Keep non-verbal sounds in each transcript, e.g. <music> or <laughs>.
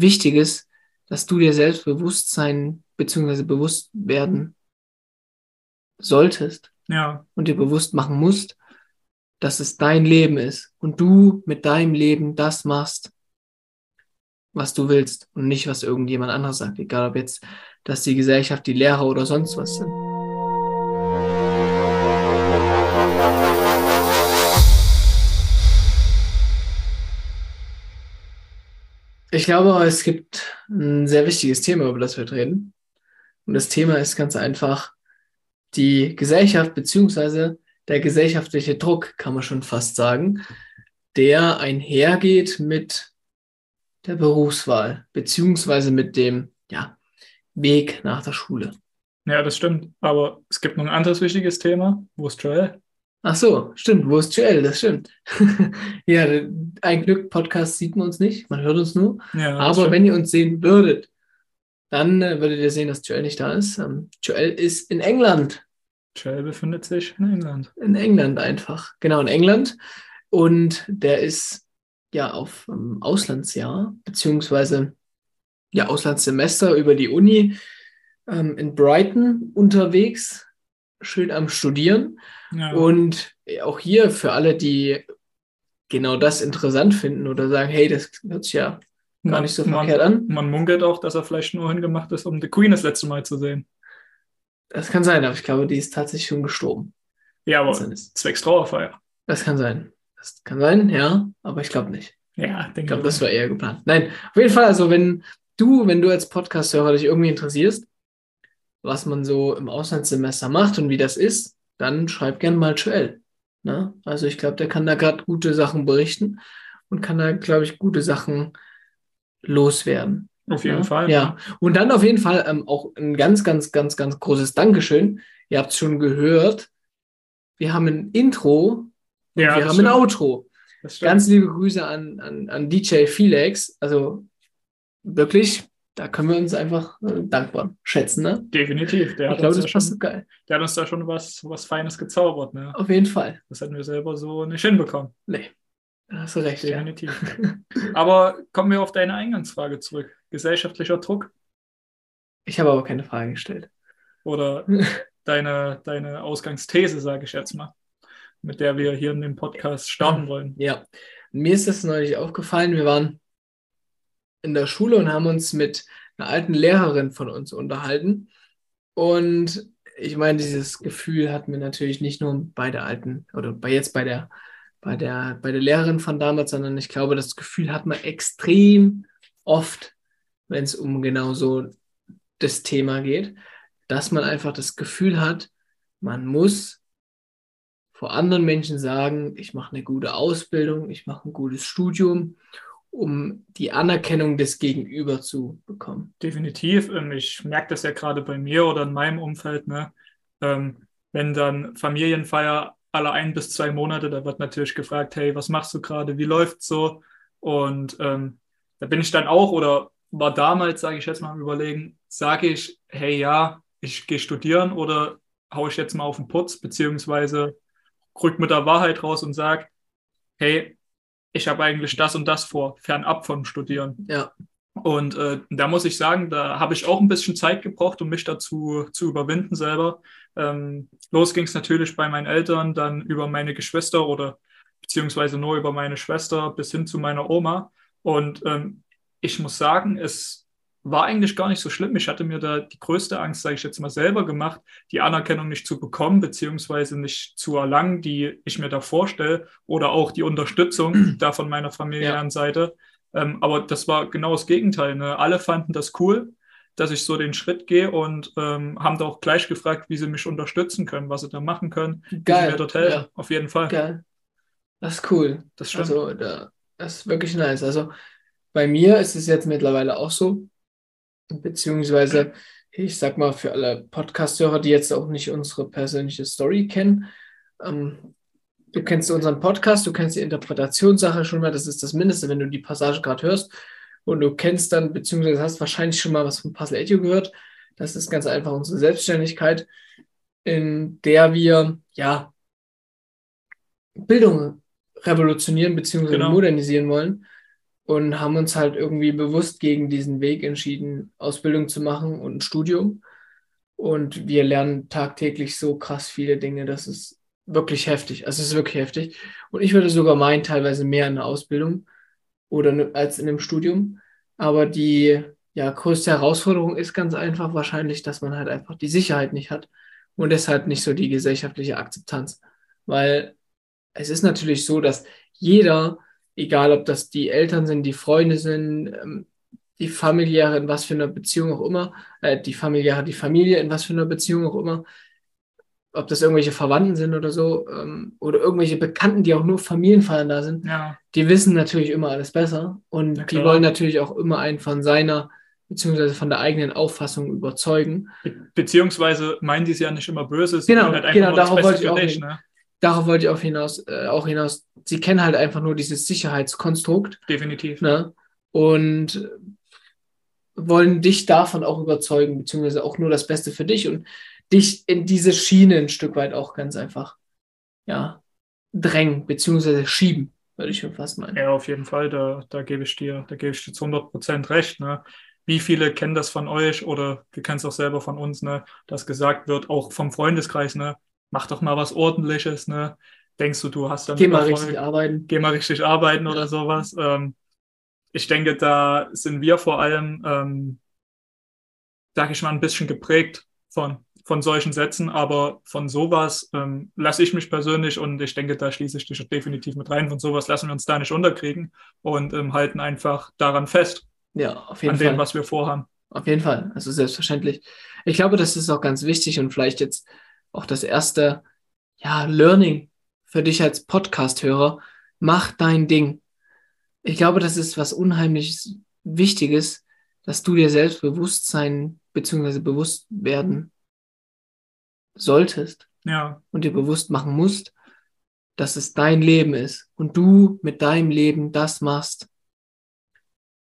Wichtiges, dass du dir selbst bewusst sein bzw. bewusst werden solltest Ja, und dir bewusst machen musst, dass es dein Leben ist und du mit deinem Leben das machst, was du willst und nicht, was irgendjemand anderes sagt, egal ob jetzt dass die Gesellschaft, die Lehrer oder sonst was sind. Ich glaube, es gibt ein sehr wichtiges Thema, über das wir reden. Und das Thema ist ganz einfach die Gesellschaft beziehungsweise der gesellschaftliche Druck, kann man schon fast sagen, der einhergeht mit der Berufswahl beziehungsweise mit dem ja, Weg nach der Schule. ja, das stimmt. Aber es gibt noch ein anderes wichtiges Thema. Wo ist Joel? Ach so, stimmt. Wo ist Joel? Das stimmt. <laughs> ja, ein Glück, Podcast sieht man uns nicht, man hört uns nur. Ja, Aber stimmt. wenn ihr uns sehen würdet, dann äh, würdet ihr sehen, dass Joel nicht da ist. Ähm, Joel ist in England. Joel befindet sich in England. In England einfach. Genau, in England. Und der ist ja auf ähm, Auslandsjahr, beziehungsweise ja, Auslandssemester über die Uni ähm, in Brighton unterwegs, schön am Studieren. Ja, Und auch hier für alle, die genau das interessant finden oder sagen, hey, das hört sich ja gar nicht so verkehrt an. Man munkelt auch, dass er vielleicht nur hingemacht ist, um The Queen das letzte Mal zu sehen. Das kann sein, aber ich glaube, die ist tatsächlich schon gestorben. Ja, aber zwecks Trauerfeier. Das kann sein. Das kann sein, ja, aber ich glaube nicht. Ja, denke Ich glaube, das war eher geplant. Nein, auf jeden Fall, also wenn du, wenn du als Podcast-Hörer dich irgendwie interessierst, was man so im Auslandssemester macht und wie das ist, dann schreib gerne mal Joel. Ne? Also ich glaube, der kann da gerade gute Sachen berichten und kann da, glaube ich, gute Sachen loswerden. Auf jeden ja? Fall. Ja, und dann auf jeden Fall ähm, auch ein ganz, ganz, ganz, ganz großes Dankeschön. Ihr habt es schon gehört. Wir haben ein Intro, Ja, wir haben ein stimmt. Outro. Das stimmt. Ganz liebe Grüße an, an, an DJ Felix. Also wirklich, da können wir uns einfach äh, dankbar schätzen. Ne? Definitiv. Der hat, glaube, uns da schon, geil. der hat uns da schon was, was Feines gezaubert. Ne? Auf jeden Fall. Das hätten wir selber so nicht hinbekommen. Nee, hast du recht. Ja. Definitiv. <laughs> Aber kommen wir auf deine Eingangsfrage zurück. Gesellschaftlicher Druck Ich habe aber keine Frage gestellt. oder <laughs> deine, deine Ausgangsthese, sage ich jetzt mal, mit der wir hier in dem Podcast starten wollen. Ja, mir ist das neulich aufgefallen. Wir waren in der Schule und haben uns mit einer alten Lehrerin von uns unterhalten. Und ich meine, dieses Gefühl hatten wir natürlich nicht nur bei der alten oder bei jetzt bei der, bei der, bei der Lehrerin von damals, sondern ich glaube, das Gefühl hat man extrem oft, wenn es um genau so das Thema geht, dass man einfach das Gefühl hat, man muss vor anderen Menschen sagen, ich mache eine gute Ausbildung, ich mache ein gutes Studium, um die Anerkennung des Gegenüber zu bekommen. Definitiv. Ähm, Ich merke das ja gerade bei mir oder in meinem Umfeld, ne? Ähm, wenn dann Familienfeier alle ein bis zwei Monate, da wird natürlich gefragt, hey, was machst du gerade, wie läuft's so? Und ähm, da bin ich dann auch oder war damals, sage ich jetzt mal am Überlegen, sage ich, hey ja, ich gehe studieren oder hau ich jetzt mal auf den Putz, beziehungsweise rück mit der Wahrheit raus und sag, hey, ich habe eigentlich das und das vor, fernab vom Studieren. Ja, Und äh, da muss ich sagen, da habe ich auch ein bisschen Zeit gebraucht, um mich dazu zu überwinden selber. Ähm, los ging es natürlich bei meinen Eltern, dann über meine Geschwister oder beziehungsweise nur über meine Schwester bis hin zu meiner Oma. Und ähm, ich muss sagen, es war eigentlich gar nicht so schlimm. Ich hatte mir da die größte Angst, sage ich jetzt mal, selber gemacht, die Anerkennung nicht zu bekommen, beziehungsweise nicht zu erlangen, die ich mir da vorstelle, oder auch die Unterstützung <clears throat> da von meiner familiären Seite. Ähm, aber das war genau das Gegenteil. Ne? Alle fanden das cool, dass ich so den Schritt gehe und ähm, haben da auch gleich gefragt, wie sie mich unterstützen können, was sie da machen können, wie sie geil. mir dort helfen. Ja, Auf jeden Fall. geil. Das ist cool. Das stimmt. Also, da, das ist wirklich nice. Also, bei mir ist es jetzt mittlerweile auch so, beziehungsweise, ich sag mal, für alle Podcast-Hörer, die jetzt auch nicht unsere persönliche Story kennen, ähm, du kennst unseren Podcast, du kennst die Interpretationssache schon mal, das ist das Mindeste, wenn du die Passage gerade hörst und du kennst dann, beziehungsweise hast wahrscheinlich schon mal was von Puzzle Edu gehört. Das ist ganz einfach unsere Selbstständigkeit, in der wir, ja, Bildung revolutionieren beziehungsweise Genau. modernisieren wollen. Und haben uns halt irgendwie bewusst gegen diesen Weg entschieden, Ausbildung zu machen und ein Studium. Und wir lernen tagtäglich so krass viele Dinge, das ist wirklich heftig. Also es ist wirklich heftig. Und ich würde sogar meinen, teilweise mehr in der Ausbildung oder ne, als in einem Studium. Aber die ja, größte Herausforderung ist ganz einfach wahrscheinlich, dass man halt einfach die Sicherheit nicht hat und deshalb nicht so die gesellschaftliche Akzeptanz. Weil es ist natürlich so, dass jeder, egal ob das die Eltern sind, die Freunde sind, ähm, die familiäre, in was für einer Beziehung auch immer, äh, die familiäre, die Familie, in was für einer Beziehung auch immer, ob das irgendwelche Verwandten sind oder so, ähm, oder irgendwelche Bekannten, die auch nur Familienfeiern da sind, Ja, die wissen natürlich immer alles besser und Na die wollen natürlich auch immer einen von seiner, beziehungsweise von der eigenen Auffassung überzeugen. be beziehungsweise meinen die es ja nicht immer böse, sie Genau, halt einfach genau, nur das darauf Beste wollte ich für auch ne? Darauf wollte ich auch hinaus, äh, auch hinaus. Sie kennen halt einfach nur dieses Sicherheitskonstrukt Definitiv. ne? und wollen dich davon auch überzeugen, beziehungsweise auch nur das Beste für dich und dich in diese Schiene ein Stück weit auch ganz einfach, ja, drängen, beziehungsweise schieben, würde ich schon fast meinen. Ja, auf jeden Fall, da, da gebe ich dir, da gebe ich dir zu 100 Prozent recht. Ne? Wie viele kennen das von euch oder wir kennen es auch selber von uns, ne? dass gesagt wird, auch vom Freundeskreis, ne? Mach doch mal was Ordentliches, ne? denkst du, du hast dann Geh mal Erfolg? richtig arbeiten. geh mal richtig arbeiten oder sowas. Ähm, ich denke, da sind wir vor allem, ähm, sag ich mal, ein bisschen geprägt von, von solchen Sätzen, aber von sowas ähm, lasse ich mich persönlich und ich denke, da schließe ich dich definitiv mit rein. Von sowas lassen wir uns da nicht unterkriegen und ähm, halten einfach daran fest, Ja, auf jeden an Fall. dem, was wir vorhaben. Auf jeden Fall. Also selbstverständlich. Ich glaube, das ist auch ganz wichtig und vielleicht jetzt auch das erste, ja, Learning für dich als Podcast-Hörer. Mach dein Ding. Ich glaube, das ist was unheimlich Wichtiges, dass du dir selbst bewusst sein bzw. bewusst werden solltest Ja, und dir bewusst machen musst, dass es dein Leben ist und du mit deinem Leben das machst,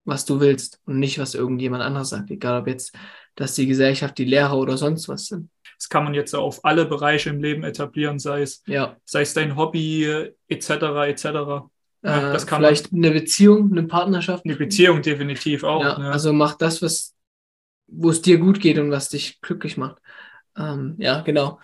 was du willst und nicht, was irgendjemand anderes sagt. Egal, ob jetzt das die Gesellschaft, die Lehrer oder sonst was sind. Das kann man jetzt auf alle Bereiche im Leben etablieren, sei es, Ja, sei es dein Hobby, etc., etc. Äh, das kann vielleicht eine Beziehung, eine Partnerschaft. Eine Beziehung definitiv auch. ja, ne? Also mach das, was, wo es dir gut geht und was dich glücklich macht. Ähm, ja, genau.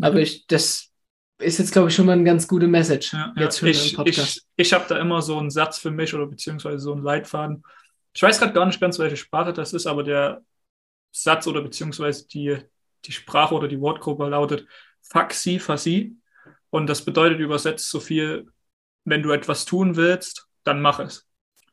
Aber ich, das ist jetzt, glaube ich, schon mal eine ganz gute Message. Ja, jetzt schon ich Podcast. ich, ich habe da immer so einen Satz für mich oder beziehungsweise so einen Leitfaden. Ich weiß gerade gar nicht ganz, welche Sprache das ist, aber der Satz oder beziehungsweise die, die Sprache oder die Wortgruppe lautet Faxi, Fasi. Und das bedeutet übersetzt so viel, wenn du etwas tun willst, dann mach es.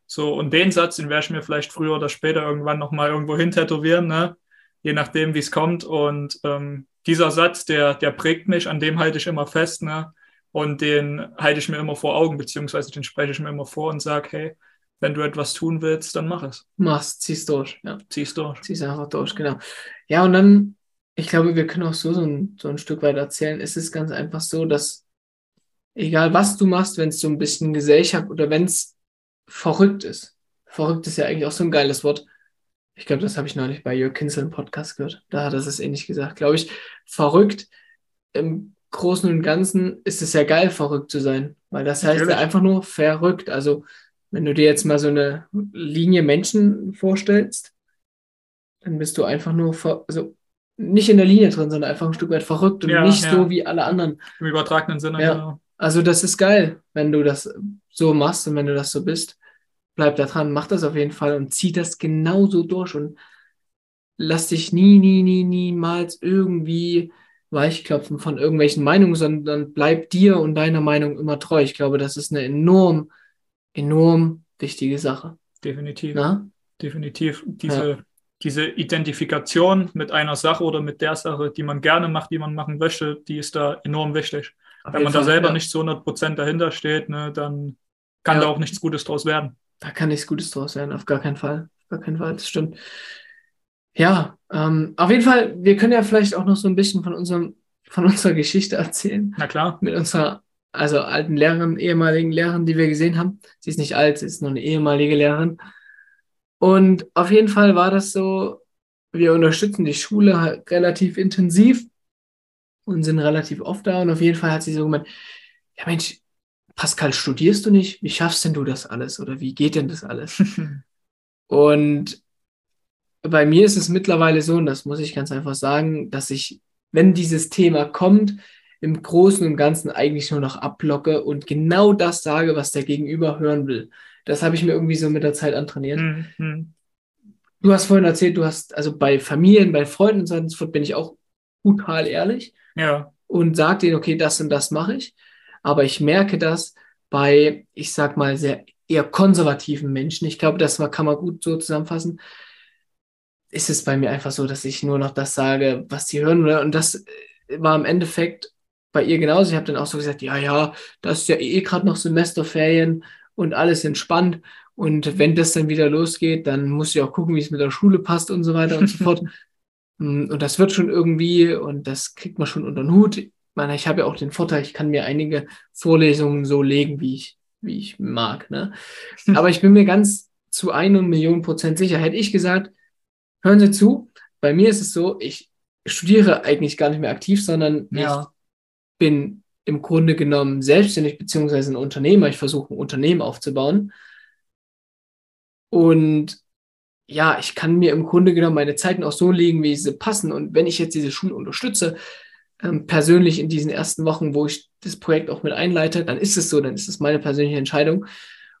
So, und den Satz, den werde ich mir vielleicht früher oder später irgendwann nochmal irgendwo hin tätowieren, ne? je nachdem, wie es kommt. Und ähm, dieser Satz, der, der prägt mich, an dem halte ich immer fest, ne? Und den halte ich mir immer vor Augen, beziehungsweise den spreche ich mir immer vor und sage, hey, wenn du etwas tun willst, dann mach es. Machst, ziehst durch. Ja. Zieh's durch. Zieh's einfach durch, genau. Ja, und dann, ich glaube, wir können auch so, so, ein, so ein Stück weit erzählen. Es ist ganz einfach so, dass egal was du machst, wenn es so ein bisschen Gesellschaft oder wenn es verrückt ist. Verrückt ist ja eigentlich auch so ein geiles Wort. Ich glaube, das habe ich neulich bei Jörg Kinzel im Podcast gehört. Da hat er es ähnlich gesagt. Glaube ich, verrückt im Großen und Ganzen ist es ja geil, verrückt zu sein. Weil das heißt ja Natürlich. einfach nur verrückt. Also, wenn du dir jetzt mal so eine Linie Menschen vorstellst, dann bist du einfach nur, ver also nicht in der Linie drin, sondern einfach ein Stück weit verrückt und Ja, nicht ja. so wie alle anderen. Im übertragenen Sinne. Ja. genau. Also das ist geil, wenn du das so machst und wenn du das so bist. Bleib da dran, mach das auf jeden Fall und zieh das genauso durch und lass dich nie, nie, nie, niemals irgendwie weichklopfen von irgendwelchen Meinungen, sondern bleib dir und deiner Meinung immer treu. Ich glaube, das ist eine enorm, enorm wichtige Sache. Definitiv. Na? Definitiv. Diese, diese Identifikation mit einer Sache oder mit der Sache, die man gerne macht, die man machen möchte, die ist da enorm wichtig. Auf Wenn man da Fall, selber ja. nicht zu 100% dahinter steht, ne, dann kann Ja. da auch nichts Gutes draus werden. Da kann nichts Gutes draus werden, auf gar keinen Fall. Auf gar keinen Fall, das stimmt. Ja, ähm, auf jeden Fall, wir können ja vielleicht auch noch so ein bisschen von unserem, von unserer Geschichte erzählen. Na klar. Mit unserer, also alten Lehrerin, ehemaligen Lehrerin, die wir gesehen haben. Sie ist nicht alt, sie ist nur eine ehemalige Lehrerin. Und auf jeden Fall war das so, wir unterstützen die Schule relativ intensiv und sind relativ oft da. Und auf jeden Fall hat sie so gemeint, ja Mensch, Pascal, studierst du nicht? Wie schaffst denn du das alles? Oder wie geht denn das alles? <laughs> und bei mir ist es mittlerweile so, und das muss ich ganz einfach sagen, dass ich, wenn dieses Thema kommt, im Großen und Ganzen eigentlich nur noch abblocke und genau das sage, was der Gegenüber hören will. Das habe ich mir irgendwie so mit der Zeit antrainiert. Mhm. Du hast vorhin erzählt, du hast, also bei Familien, bei Freunden und so bin ich auch brutal ehrlich. Ja. Und sage denen, okay, das und das mache ich. Aber ich merke das bei, ich sag mal, sehr eher konservativen Menschen. Ich glaube, das kann man gut so zusammenfassen. Ist es bei mir einfach so, dass ich nur noch das sage, was sie hören. Und das war im Endeffekt bei ihr genauso. Ich habe dann auch so gesagt, ja, ja, das ist ja eh gerade noch Semesterferien und alles entspannt. Und wenn das dann wieder losgeht, dann muss ich auch gucken, wie es mit der Schule passt und so weiter und so fort. <laughs> Mm, und das wird schon irgendwie und das kriegt man schon unter den Hut. Ich meine, ich habe ja auch den Vorteil, ich kann mir einige Vorlesungen so legen, wie ich, wie ich mag. Ne? <laughs> Aber ich bin mir ganz zu einer Million Prozent sicher. Hätte ich gesagt, hören Sie zu, bei mir ist es so, ich studiere eigentlich gar nicht mehr aktiv, sondern ja. ich bin im Grunde genommen selbstständig beziehungsweise ein Unternehmer. Ich versuche ein Unternehmen aufzubauen. Und ja, ich kann mir im Grunde genommen meine Zeiten auch so legen, wie sie passen. Und wenn ich jetzt diese Schule unterstütze, ähm, persönlich in diesen ersten Wochen, wo ich das Projekt auch mit einleite, dann ist es so, dann ist es meine persönliche Entscheidung.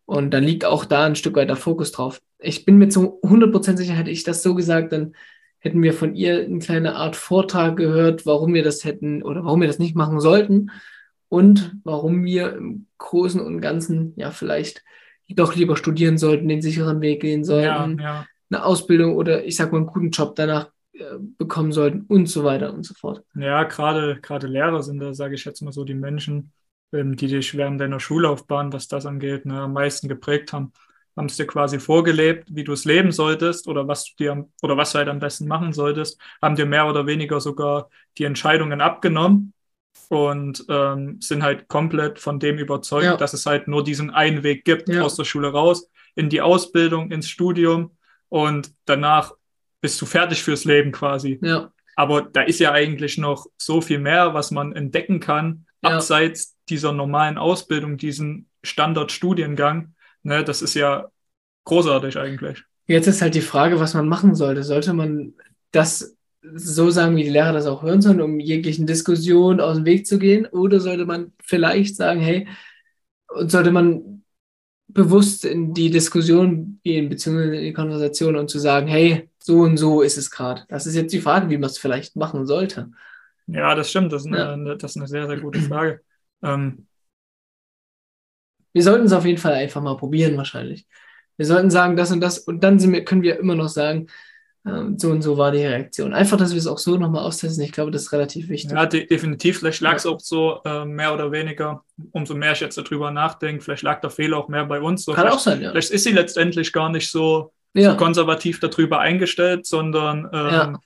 Und dann liegt auch da ein Stück weit der Fokus drauf. Ich bin mir zu 100% sicher, hätte ich das so gesagt, dann hätten wir von ihr eine kleine Art Vortrag gehört, warum wir das hätten oder warum wir das nicht machen sollten und warum wir im Großen und Ganzen ja vielleicht doch lieber studieren sollten, den sicheren Weg gehen sollten, ja, ja. eine Ausbildung oder ich sag mal einen guten Job danach äh, bekommen sollten und so weiter und so fort. Ja, gerade gerade Lehrer sind da, sage ich jetzt mal so, die Menschen, ähm, die dich während deiner Schullaufbahn, was das angeht, ne, am meisten geprägt haben haben es dir quasi vorgelebt, wie du es leben solltest oder was du dir oder was du halt am besten machen solltest, haben dir mehr oder weniger sogar die Entscheidungen abgenommen und ähm, sind halt komplett von dem überzeugt, ja. dass es halt nur diesen einen Weg gibt ja. aus der Schule raus, in die Ausbildung, ins Studium und danach bist du fertig fürs Leben quasi. Ja. Aber da ist ja eigentlich noch so viel mehr, was man entdecken kann, abseits dieser normalen Ausbildung, diesen Standardstudiengang Ne, das ist ja großartig eigentlich. Jetzt ist halt die Frage, was man machen sollte. Sollte man das so sagen, wie die Lehrer das auch hören sollen, um jeglichen Diskussionen aus dem Weg zu gehen? Oder sollte man vielleicht sagen, hey, und sollte man bewusst in die Diskussion gehen, beziehungsweise in die Konversation und zu sagen, hey, so und so ist es gerade. Das ist jetzt die Frage, wie man es vielleicht machen sollte. Ja, das stimmt. Das ist eine, ja. das ist eine sehr, sehr gute Frage. Ähm, wir sollten es auf jeden Fall einfach mal probieren, wahrscheinlich. Wir sollten sagen, das und das, und dann wir, können wir immer noch sagen, ähm, so und so war die Reaktion. Einfach, dass wir es auch so nochmal austesten. Ich glaube, das ist relativ wichtig. Ja, de definitiv. Vielleicht lag es ja. auch so äh, mehr oder weniger, umso mehr ich jetzt darüber nachdenke, vielleicht lag der Fehler auch mehr bei uns. So, Kann auch sein, ja. Vielleicht ist sie letztendlich gar nicht so, ja. so konservativ darüber eingestellt, sondern ähm,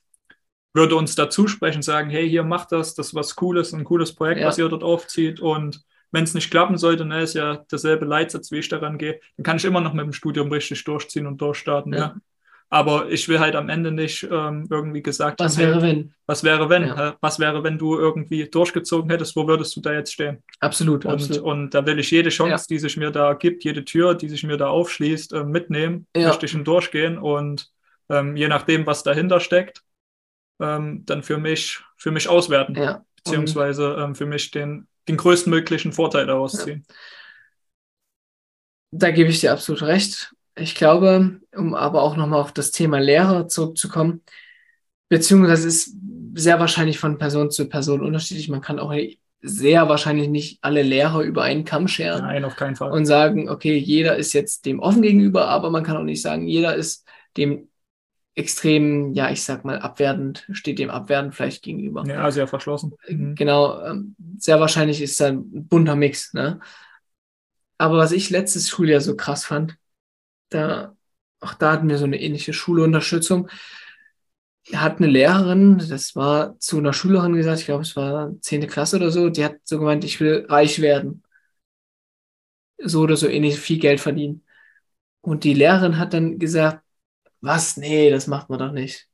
würde uns dazu sprechen, sagen, hey, hier macht das, das ist was Cooles, ein cooles Projekt, was ihr dort aufzieht und wenn es nicht klappen sollte, ne, ist ja derselbe Leitsatz, wie ich daran gehe, dann kann ich immer noch mit dem Studium richtig durchziehen und durchstarten. Ja. ja. Aber ich will halt am Ende nicht ähm, irgendwie gesagt Was wäre, wenn? Was wäre, wenn? Ja. Was wäre, wenn du irgendwie durchgezogen hättest? Wo würdest du da jetzt stehen? Absolut, und, absolut. Und da will ich jede Chance, ja. die sich mir da gibt, jede Tür, die sich mir da aufschließt, äh, mitnehmen, ja. richtig und durchgehen. Und ähm, je nachdem, was dahinter steckt, ähm, dann für mich, für mich auswerten. Beziehungsweise ähm, für mich den den größtmöglichen Vorteil daraus ja. ziehen. Da gebe ich dir absolut recht. Ich glaube, um aber auch nochmal auf das Thema Lehrer zurückzukommen, beziehungsweise ist sehr wahrscheinlich von Person zu Person unterschiedlich. Man kann auch sehr wahrscheinlich nicht alle Lehrer über einen Kamm scheren. Nein, auf keinen Fall. Und sagen, okay, jeder ist jetzt dem offen gegenüber, aber man kann auch nicht sagen, jeder ist dem extrem, ja, ich sag mal, abwertend, steht dem abwertend vielleicht gegenüber. Ja, sehr verschlossen. Mhm. Genau, ähm, sehr wahrscheinlich ist da ein bunter Mix, ne? Aber was ich letztes Schuljahr so krass fand, da, auch da hatten wir so eine ähnliche Schulunterstützung. Hat eine Lehrerin, das war zu einer Schülerin gesagt, ich glaube, es war zehnte Klasse oder so, die hat so gemeint, ich will reich werden. So oder so ähnlich viel Geld verdienen. Und die Lehrerin hat dann gesagt, was? Nee, das macht man doch nicht.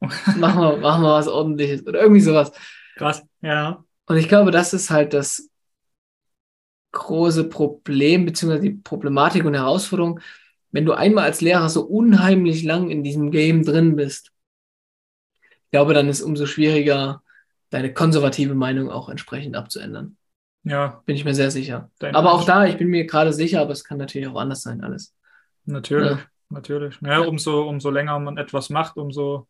machen, wir, machen wir was ordentliches oder irgendwie sowas. Krass, ja. Und ich glaube, das ist halt das, große Problem, beziehungsweise die Problematik und Herausforderung, wenn du einmal als Lehrer so unheimlich lang in diesem Game drin bist. Ich glaube, dann ist umso schwieriger, deine konservative Meinung auch entsprechend abzuändern. Ja. Bin ich mir sehr sicher. aber auch da, ich bin mir gerade sicher, aber es kann natürlich auch anders sein, alles. Natürlich, ja. Natürlich. Ja, umso, umso länger man etwas macht, umso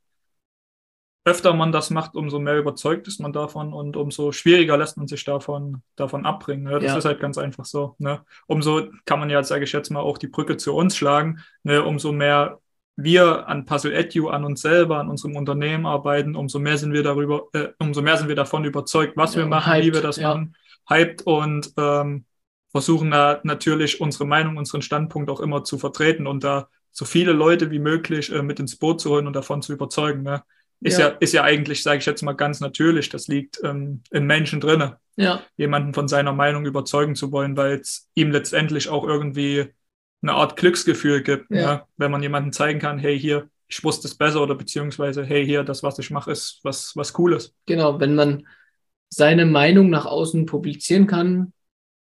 öfter man das macht, umso mehr überzeugt ist man davon und umso schwieriger lässt man sich davon, davon abbringen. Ne? Das ja. ist halt ganz einfach so. Ne? Umso kann man ja, sage ich jetzt mal, auch die Brücke zu uns schlagen. Ne? Umso mehr wir an Puzzle Edu, an uns selber, an unserem Unternehmen arbeiten, umso mehr sind wir darüber, äh, umso mehr sind wir davon überzeugt, was ja, wir machen, hyped, wie wir das ja. machen, hyped und ähm, versuchen da natürlich unsere Meinung, unseren Standpunkt auch immer zu vertreten und da so viele Leute wie möglich äh, mit ins Boot zu holen und davon zu überzeugen. Ne? Ist ja. ja, ist ja eigentlich, sage ich jetzt mal ganz natürlich, das liegt ähm, in Menschen drinne, ja. jemanden von seiner Meinung überzeugen zu wollen, weil es ihm letztendlich auch irgendwie eine Art Glücksgefühl gibt, ja. Ja? wenn man jemandem zeigen kann, hey, hier, ich wusste es besser oder beziehungsweise, hey, hier, das, was ich mache, ist was, was Cooles. Genau, wenn man seine Meinung nach außen publizieren kann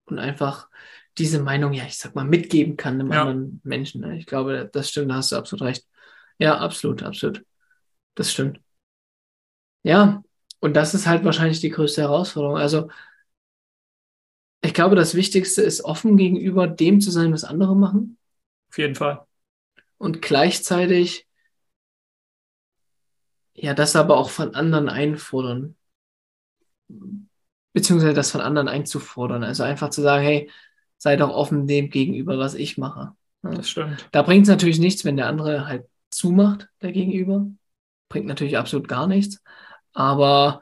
und einfach diese Meinung, ja, ich sag mal, mitgeben kann einem ja. anderen Menschen. Ne? Ich glaube, das stimmt, da hast du absolut recht. Ja, absolut, absolut. Das stimmt. Ja, und das ist halt wahrscheinlich die größte Herausforderung. Also, ich glaube, das Wichtigste ist, offen gegenüber dem zu sein, was andere machen. Auf jeden Fall. Und gleichzeitig, ja, das aber auch von anderen einfordern. Beziehungsweise das von anderen einzufordern. Also einfach zu sagen, hey, sei doch offen dem gegenüber, was ich mache. Ja. Das stimmt. Da bringt es natürlich nichts, wenn der andere halt zumacht, der Gegenüber. Bringt natürlich absolut gar nichts aber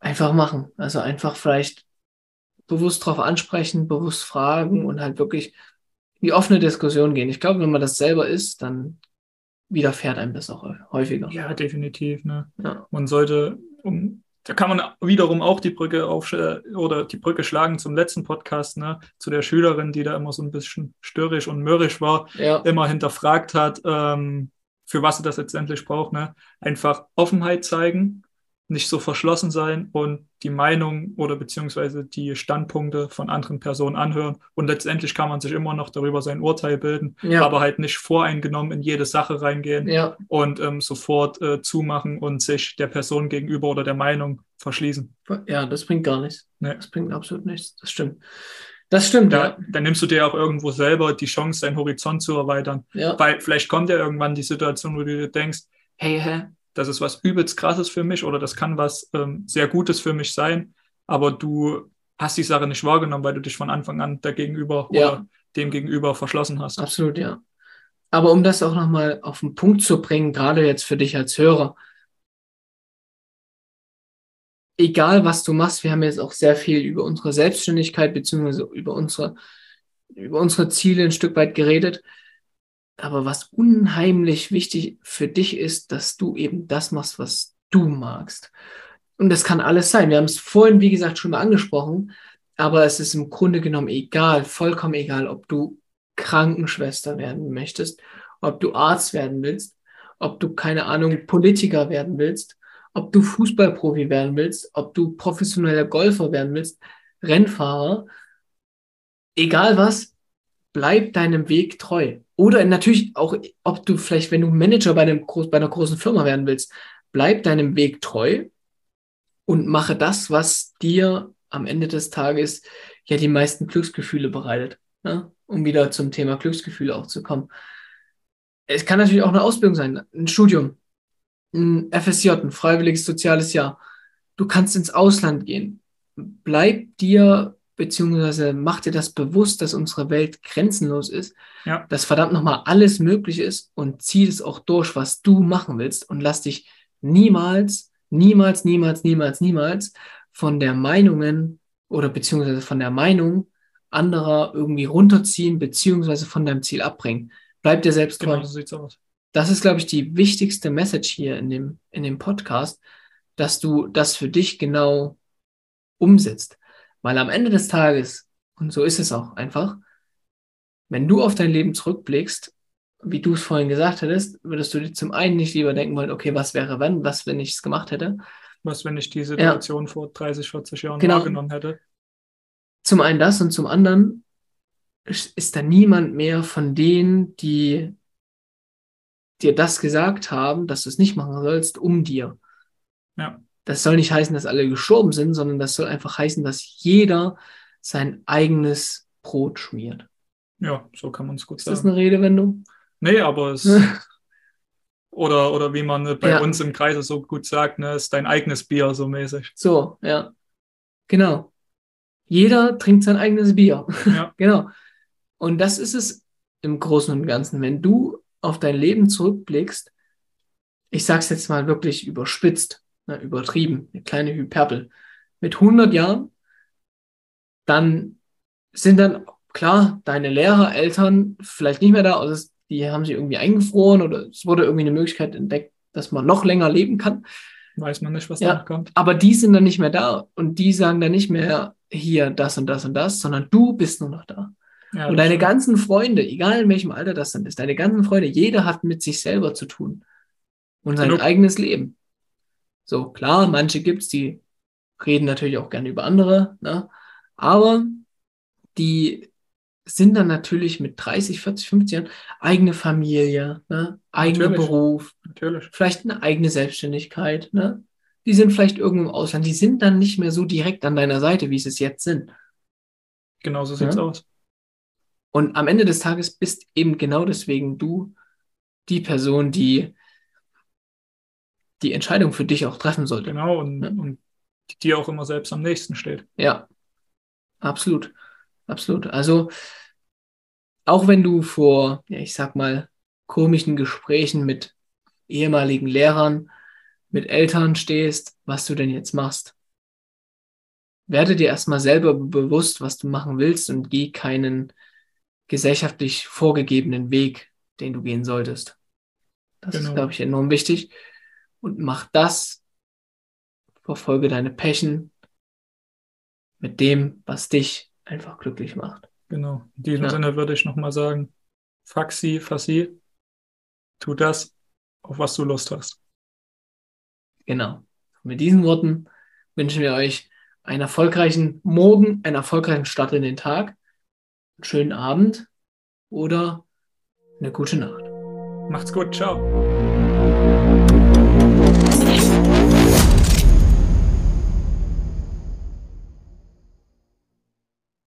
einfach machen. Also einfach vielleicht bewusst darauf ansprechen, bewusst fragen und halt wirklich die offene Diskussion gehen. Ich glaube, wenn man das selber ist, dann widerfährt einem das auch häufiger. Ja, definitiv. Ne? Ja. Man sollte, um, da kann man wiederum auch die Brücke auf oder die Brücke schlagen zum letzten Podcast, ne? zu der Schülerin, die da immer so ein bisschen störrisch und mürrisch war, ja. immer hinterfragt hat, ähm, für was sie das letztendlich braucht. Ne? Einfach Offenheit zeigen, nicht so verschlossen sein und die Meinung oder beziehungsweise die Standpunkte von anderen Personen anhören. Und letztendlich kann man sich immer noch darüber sein Urteil bilden, ja. aber halt nicht voreingenommen in jede Sache reingehen ja. und ähm, sofort äh, zumachen und sich der Person gegenüber oder der Meinung verschließen. Ja, das bringt gar nichts. Nee. Das bringt absolut nichts. Das stimmt. Das stimmt, da, ja. Dann nimmst du dir auch irgendwo selber die Chance, deinen Horizont zu erweitern. Ja. Weil vielleicht kommt ja irgendwann die Situation, wo du dir denkst, hey, hä, das ist was übelst krasses für mich oder das kann was ähm, sehr Gutes für mich sein, aber du hast die Sache nicht wahrgenommen, weil du dich von Anfang an dagegenüber ja. oder dem gegenüber verschlossen hast. Absolut, ja. Aber um das auch nochmal auf den Punkt zu bringen, gerade jetzt für dich als Hörer, egal was du machst, wir haben jetzt auch sehr viel über unsere Selbstständigkeit beziehungsweise über unsere, über unsere Ziele ein Stück weit geredet. Aber was unheimlich wichtig für dich ist, dass du eben das machst, was du magst. Und das kann alles sein. Wir haben es vorhin, wie gesagt, schon mal angesprochen, aber es ist im Grunde genommen egal, vollkommen egal, ob du Krankenschwester werden möchtest, ob du Arzt werden willst, ob du, keine Ahnung, Politiker werden willst, ob du Fußballprofi werden willst, ob du professioneller Golfer werden willst, Rennfahrer, egal was, bleib deinem Weg treu. Oder natürlich auch, ob du vielleicht, wenn du Manager bei, einem, bei einer großen Firma werden willst, bleib deinem Weg treu und mache das, was dir am Ende des Tages ja die meisten Glücksgefühle bereitet. Ne? Um wieder zum Thema Glücksgefühle auch zu kommen. Es kann natürlich auch eine Ausbildung sein, ein Studium, ein FSJ, ein freiwilliges soziales Jahr. Du kannst ins Ausland gehen. Bleib dir, beziehungsweise mach dir das bewusst, dass unsere Welt grenzenlos ist, ja. dass verdammt nochmal alles möglich ist und zieh es auch durch, was du machen willst und lass dich niemals, niemals, niemals, niemals, niemals von der Meinungen oder beziehungsweise von der Meinung anderer irgendwie runterziehen, beziehungsweise von deinem Ziel abbringen. Bleib dir selbst treu. Genau, so sieht's aus das ist, glaube ich, die wichtigste Message hier in dem, in dem Podcast, dass du das für dich genau umsetzt. Weil am Ende des Tages, und so ist es auch einfach, wenn du auf dein Leben zurückblickst, wie du es vorhin gesagt hättest, würdest du dir zum einen nicht lieber denken wollen, okay, was wäre wenn, was, wenn ich es gemacht hätte? Was, wenn ich die Situation ja. vor 30, 40 Jahren genau. wahrgenommen hätte? zum einen das und zum anderen ist da niemand mehr von denen, die dir das gesagt haben, dass du es nicht machen sollst, um dir. Ja. Das soll nicht heißen, dass alle gestorben sind, sondern das soll einfach heißen, dass jeder sein eigenes Brot schmiert. Ja, so kann man es gut Ist sagen. das eine Redewendung? Nee, aber es. <laughs> oder, oder wie man bei Ja. uns im Kreise so gut sagt, ne, ist dein eigenes Bier so mäßig. So, ja. Genau. Jeder trinkt sein eigenes Bier. Ja, <laughs> Genau. Und das ist es im Großen und Ganzen. Wenn du auf dein Leben zurückblickst, ich sag's jetzt mal wirklich überspitzt, ne, übertrieben, eine kleine Hyperbel, mit 100 Jahren, dann sind dann, klar, deine Lehrer, Eltern vielleicht nicht mehr da, es- die haben sich irgendwie eingefroren oder es wurde irgendwie eine Möglichkeit entdeckt, dass man noch länger leben kann. weiß man nicht, was Ja. danach kommt. Aber die sind dann nicht mehr da und die sagen dann nicht mehr hier das und das und das, sondern du bist nur noch da. Ja, Und deine stimmt. ganzen Freunde, egal in welchem Alter das dann ist, deine ganzen Freunde, jeder hat mit sich selber zu tun und sein Genug. eigenes Leben. So, klar, manche gibt's, die reden natürlich auch gerne über andere, ne? aber die sind dann natürlich mit 30, 40, 50 Jahren eigene Familie, ne? eigener. Beruf, Natürlich. vielleicht eine eigene Selbstständigkeit. Ne? Die sind vielleicht irgendwo im Ausland, die sind dann nicht mehr so direkt an deiner Seite, wie sie es jetzt sind. Genau so sieht's Ja. aus. Und am Ende des Tages bist eben genau deswegen du die Person, die die Entscheidung für dich auch treffen sollte. Genau. Und, Ja. und die dir auch immer selbst am nächsten steht. Ja, absolut. Absolut. Also, auch wenn du vor, ja, ich sag mal, komischen Gesprächen mit ehemaligen Lehrern, mit Eltern stehst, was du denn jetzt machst, werde dir erstmal selber bewusst, was du machen willst und geh keinen gesellschaftlich vorgegebenen Weg, den du gehen solltest. Das ist, Genau. glaube ich, enorm wichtig. Und mach das, verfolge deine Passion mit dem, was dich einfach glücklich macht. Genau. In diesem Ja. Sinne würde ich nochmal sagen, Faxi, Fassi, tu das, auf was du Lust hast. Genau. Mit diesen Worten wünschen wir euch einen erfolgreichen Morgen, einen erfolgreichen Start in den Tag, einen schönen Abend oder eine gute Nacht. Macht's gut, ciao.